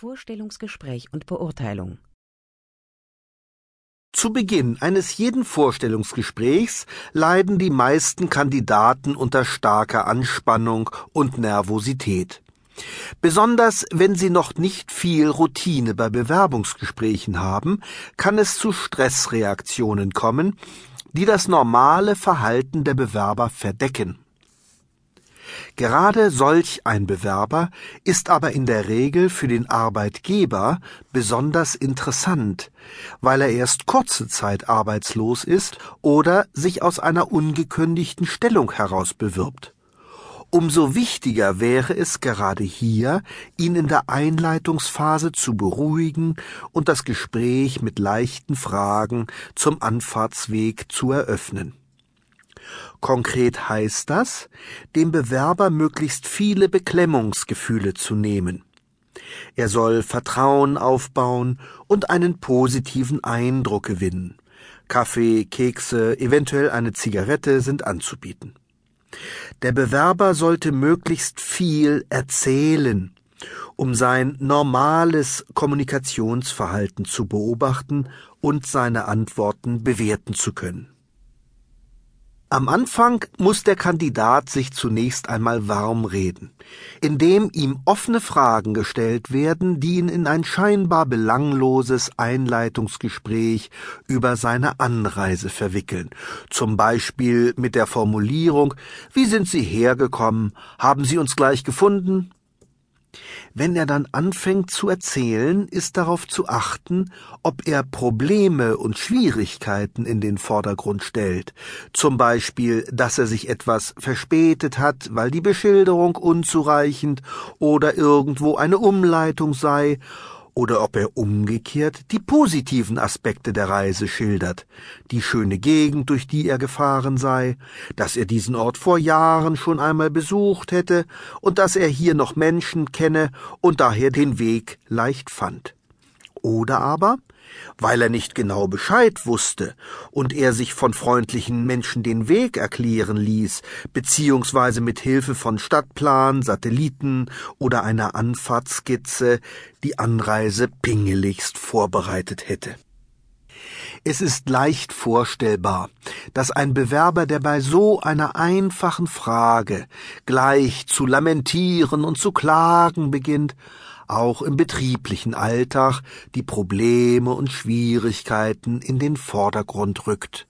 Vorstellungsgespräch und Beurteilung Zu Beginn eines jeden Vorstellungsgesprächs leiden die meisten Kandidaten unter starker Anspannung und Nervosität. Besonders wenn sie noch nicht viel Routine bei Bewerbungsgesprächen haben, kann es zu Stressreaktionen kommen, die das normale Verhalten der Bewerber verdecken. Gerade solch ein Bewerber ist aber in der Regel für den Arbeitgeber besonders interessant, weil er erst kurze Zeit arbeitslos ist oder sich aus einer ungekündigten Stellung heraus bewirbt. Umso wichtiger wäre es gerade hier, ihn in der Einleitungsphase zu beruhigen und das Gespräch mit leichten Fragen zum Anfahrtsweg zu eröffnen. Konkret heißt das, dem Bewerber möglichst viele Beklemmungsgefühle zu nehmen. Er soll Vertrauen aufbauen und einen positiven Eindruck gewinnen. Kaffee, Kekse, eventuell eine Zigarette sind anzubieten. Der Bewerber sollte möglichst viel erzählen, um sein normales Kommunikationsverhalten zu beobachten und seine Antworten bewerten zu können. Am Anfang muss der Kandidat sich zunächst einmal warm reden, indem ihm offene Fragen gestellt werden, die ihn in ein scheinbar belangloses Einleitungsgespräch über seine Anreise verwickeln, zum Beispiel mit der Formulierung Wie sind Sie hergekommen? Haben Sie uns gleich gefunden? Wenn er dann anfängt zu erzählen, ist darauf zu achten, ob er Probleme und Schwierigkeiten in den Vordergrund stellt, zum Beispiel, dass er sich etwas verspätet hat, weil die Beschilderung unzureichend oder irgendwo eine Umleitung sei, oder ob er umgekehrt die positiven Aspekte der Reise schildert, die schöne Gegend, durch die er gefahren sei, dass er diesen Ort vor Jahren schon einmal besucht hätte. Und dass er hier noch Menschen kenne und daher den Weg leicht fand. Oder aber, weil er nicht genau Bescheid wusste und er sich von freundlichen Menschen den Weg erklären ließ, beziehungsweise mit Hilfe von Stadtplan, Satelliten oder einer Anfahrtskizze die Anreise pingeligst vorbereitet hätte. Es ist leicht vorstellbar, dass ein Bewerber, der bei so einer einfachen Frage gleich zu lamentieren und zu klagen beginnt, auch im betrieblichen Alltag die Probleme und Schwierigkeiten in den Vordergrund rückt.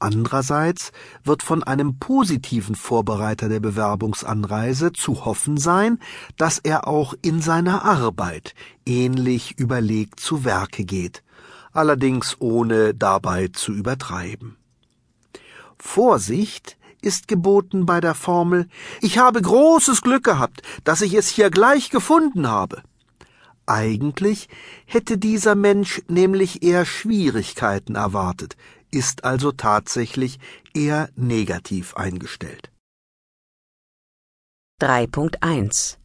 Andererseits wird von einem positiven Vorbereiter der Bewerbungsanreise zu hoffen sein, dass er auch in seiner Arbeit ähnlich überlegt zu Werke geht, allerdings ohne dabei zu übertreiben. Vorsicht ist geboten bei der Formel Ich habe großes Glück gehabt, dass ich es hier gleich gefunden habe. Eigentlich hätte dieser Mensch nämlich eher Schwierigkeiten erwartet, ist also tatsächlich eher negativ eingestellt. 3.1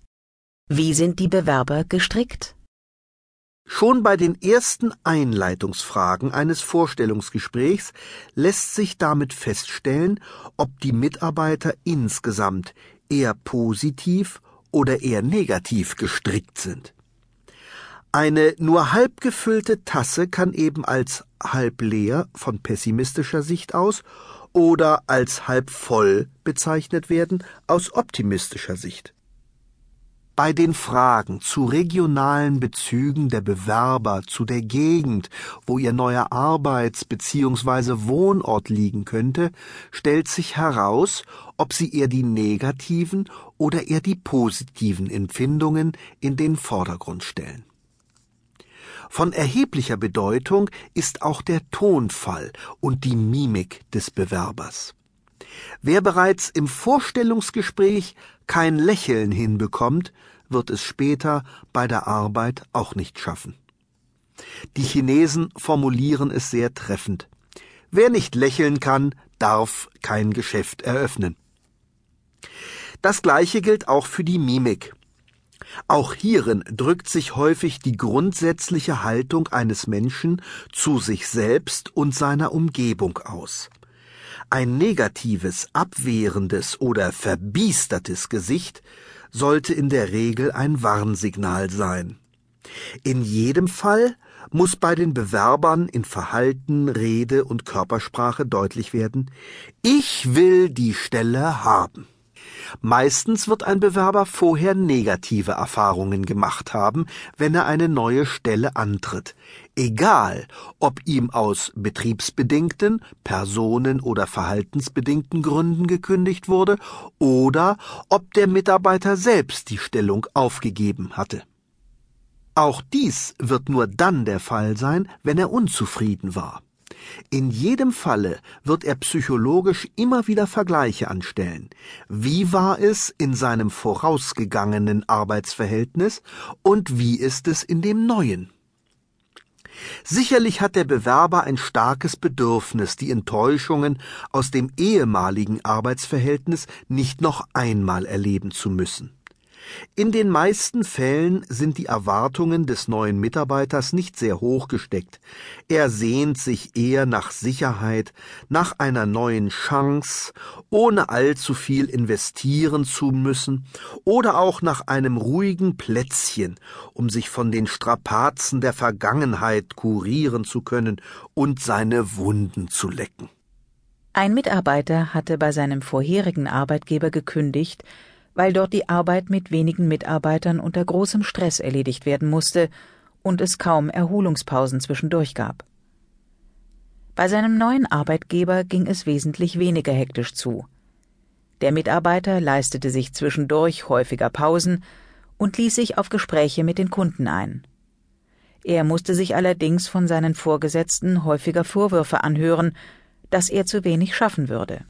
Wie sind die Bewerber gestrickt? Schon bei den ersten Einleitungsfragen eines Vorstellungsgesprächs lässt sich damit feststellen, ob die Mitarbeiter insgesamt eher positiv oder eher negativ gestrickt sind. Eine nur halb gefüllte Tasse kann eben als halb leer von pessimistischer Sicht aus oder als halb voll bezeichnet werden aus optimistischer Sicht. Bei den Fragen zu regionalen Bezügen der Bewerber zu der Gegend, wo ihr neuer Arbeits- bzw. Wohnort liegen könnte, stellt sich heraus, ob sie eher die negativen oder eher die positiven Empfindungen in den Vordergrund stellen. Von erheblicher Bedeutung ist auch der Tonfall und die Mimik des Bewerbers. Wer bereits im Vorstellungsgespräch kein Lächeln hinbekommt, wird es später bei der Arbeit auch nicht schaffen. Die Chinesen formulieren es sehr treffend. Wer nicht lächeln kann, darf kein Geschäft eröffnen. Das gleiche gilt auch für die Mimik. Auch hierin drückt sich häufig die grundsätzliche Haltung eines Menschen zu sich selbst und seiner Umgebung aus. Ein negatives, abwehrendes oder verbiestertes Gesicht sollte in der Regel ein Warnsignal sein. In jedem Fall muss bei den Bewerbern in Verhalten, Rede und Körpersprache deutlich werden, ich will die Stelle haben. Meistens wird ein Bewerber vorher negative Erfahrungen gemacht haben, wenn er eine neue Stelle antritt, egal ob ihm aus betriebsbedingten, personen- oder verhaltensbedingten Gründen gekündigt wurde oder ob der Mitarbeiter selbst die Stellung aufgegeben hatte. Auch dies wird nur dann der Fall sein, wenn er unzufrieden war. In jedem Falle wird er psychologisch immer wieder Vergleiche anstellen. Wie war es in seinem vorausgegangenen Arbeitsverhältnis und wie ist es in dem neuen? Sicherlich hat der Bewerber ein starkes Bedürfnis, die Enttäuschungen aus dem ehemaligen Arbeitsverhältnis nicht noch einmal erleben zu müssen. In den meisten Fällen sind die Erwartungen des neuen Mitarbeiters nicht sehr hoch gesteckt. Er sehnt sich eher nach Sicherheit, nach einer neuen Chance, ohne allzu viel investieren zu müssen, oder auch nach einem ruhigen Plätzchen, um sich von den Strapazen der Vergangenheit kurieren zu können und seine Wunden zu lecken. Ein Mitarbeiter hatte bei seinem vorherigen Arbeitgeber gekündigt, weil dort die Arbeit mit wenigen Mitarbeitern unter großem Stress erledigt werden musste und es kaum Erholungspausen zwischendurch gab. Bei seinem neuen Arbeitgeber ging es wesentlich weniger hektisch zu. Der Mitarbeiter leistete sich zwischendurch häufiger Pausen und ließ sich auf Gespräche mit den Kunden ein. Er musste sich allerdings von seinen Vorgesetzten häufiger Vorwürfe anhören, dass er zu wenig schaffen würde.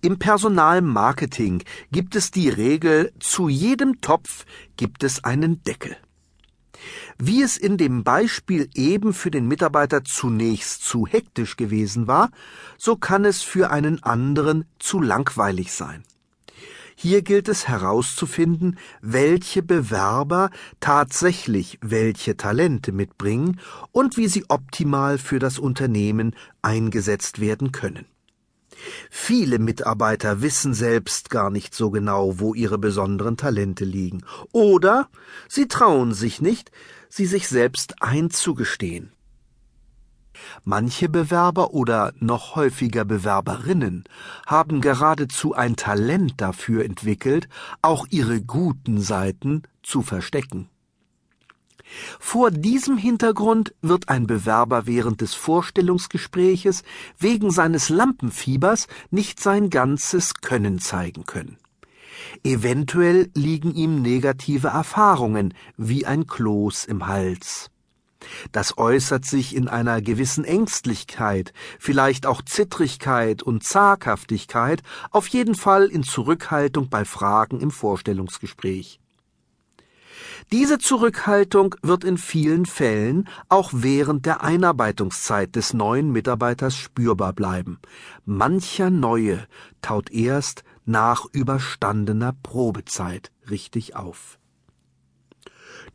Im Personalmarketing gibt es die Regel, zu jedem Topf gibt es einen Deckel. Wie es in dem Beispiel eben für den Mitarbeiter zunächst zu hektisch gewesen war, so kann es für einen anderen zu langweilig sein. Hier gilt es herauszufinden, welche Bewerber tatsächlich welche Talente mitbringen und wie sie optimal für das Unternehmen eingesetzt werden können. Viele Mitarbeiter wissen selbst gar nicht so genau, wo ihre besonderen Talente liegen, oder sie trauen sich nicht, sie sich selbst einzugestehen. Manche Bewerber oder noch häufiger Bewerberinnen haben geradezu ein Talent dafür entwickelt, auch ihre guten Seiten zu verstecken. Vor diesem Hintergrund wird ein Bewerber während des Vorstellungsgespräches wegen seines Lampenfiebers nicht sein ganzes Können zeigen können. Eventuell liegen ihm negative Erfahrungen wie ein Kloß im Hals. Das äußert sich in einer gewissen Ängstlichkeit, vielleicht auch Zittrigkeit und Zaghaftigkeit, auf jeden Fall in Zurückhaltung bei Fragen im Vorstellungsgespräch. Diese Zurückhaltung wird in vielen Fällen auch während der Einarbeitungszeit des neuen Mitarbeiters spürbar bleiben. Mancher Neue taut erst nach überstandener Probezeit richtig auf.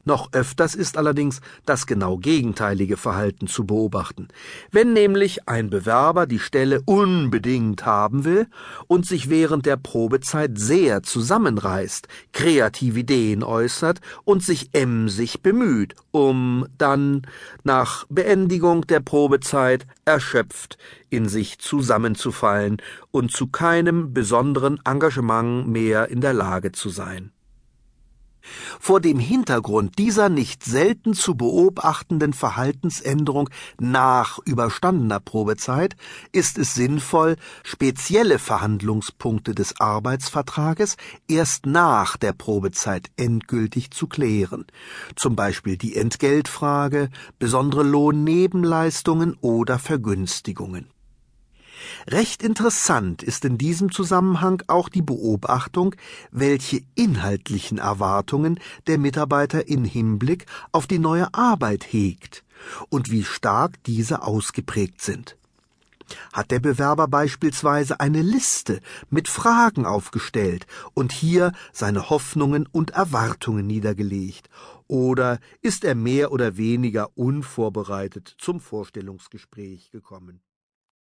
Noch öfters ist allerdings das genau gegenteilige Verhalten zu beobachten. Wenn nämlich ein Bewerber die Stelle unbedingt haben will und sich während der Probezeit sehr zusammenreißt, kreative Ideen äußert und sich emsig bemüht, um dann nach Beendigung der Probezeit erschöpft in sich zusammenzufallen und zu keinem besonderen Engagement mehr in der Lage zu sein. Vor dem Hintergrund dieser nicht selten zu beobachtenden Verhaltensänderung nach überstandener Probezeit ist es sinnvoll, spezielle Verhandlungspunkte des Arbeitsvertrages erst nach der Probezeit endgültig zu klären, zum Beispiel die Entgeltfrage, besondere Lohnnebenleistungen oder Vergünstigungen. Recht interessant ist in diesem Zusammenhang auch die Beobachtung, welche inhaltlichen Erwartungen der Mitarbeiter in Hinblick auf die neue Arbeit hegt und wie stark diese ausgeprägt sind. Hat der Bewerber beispielsweise eine Liste mit Fragen aufgestellt und hier seine Hoffnungen und Erwartungen niedergelegt, oder ist er mehr oder weniger unvorbereitet zum Vorstellungsgespräch gekommen?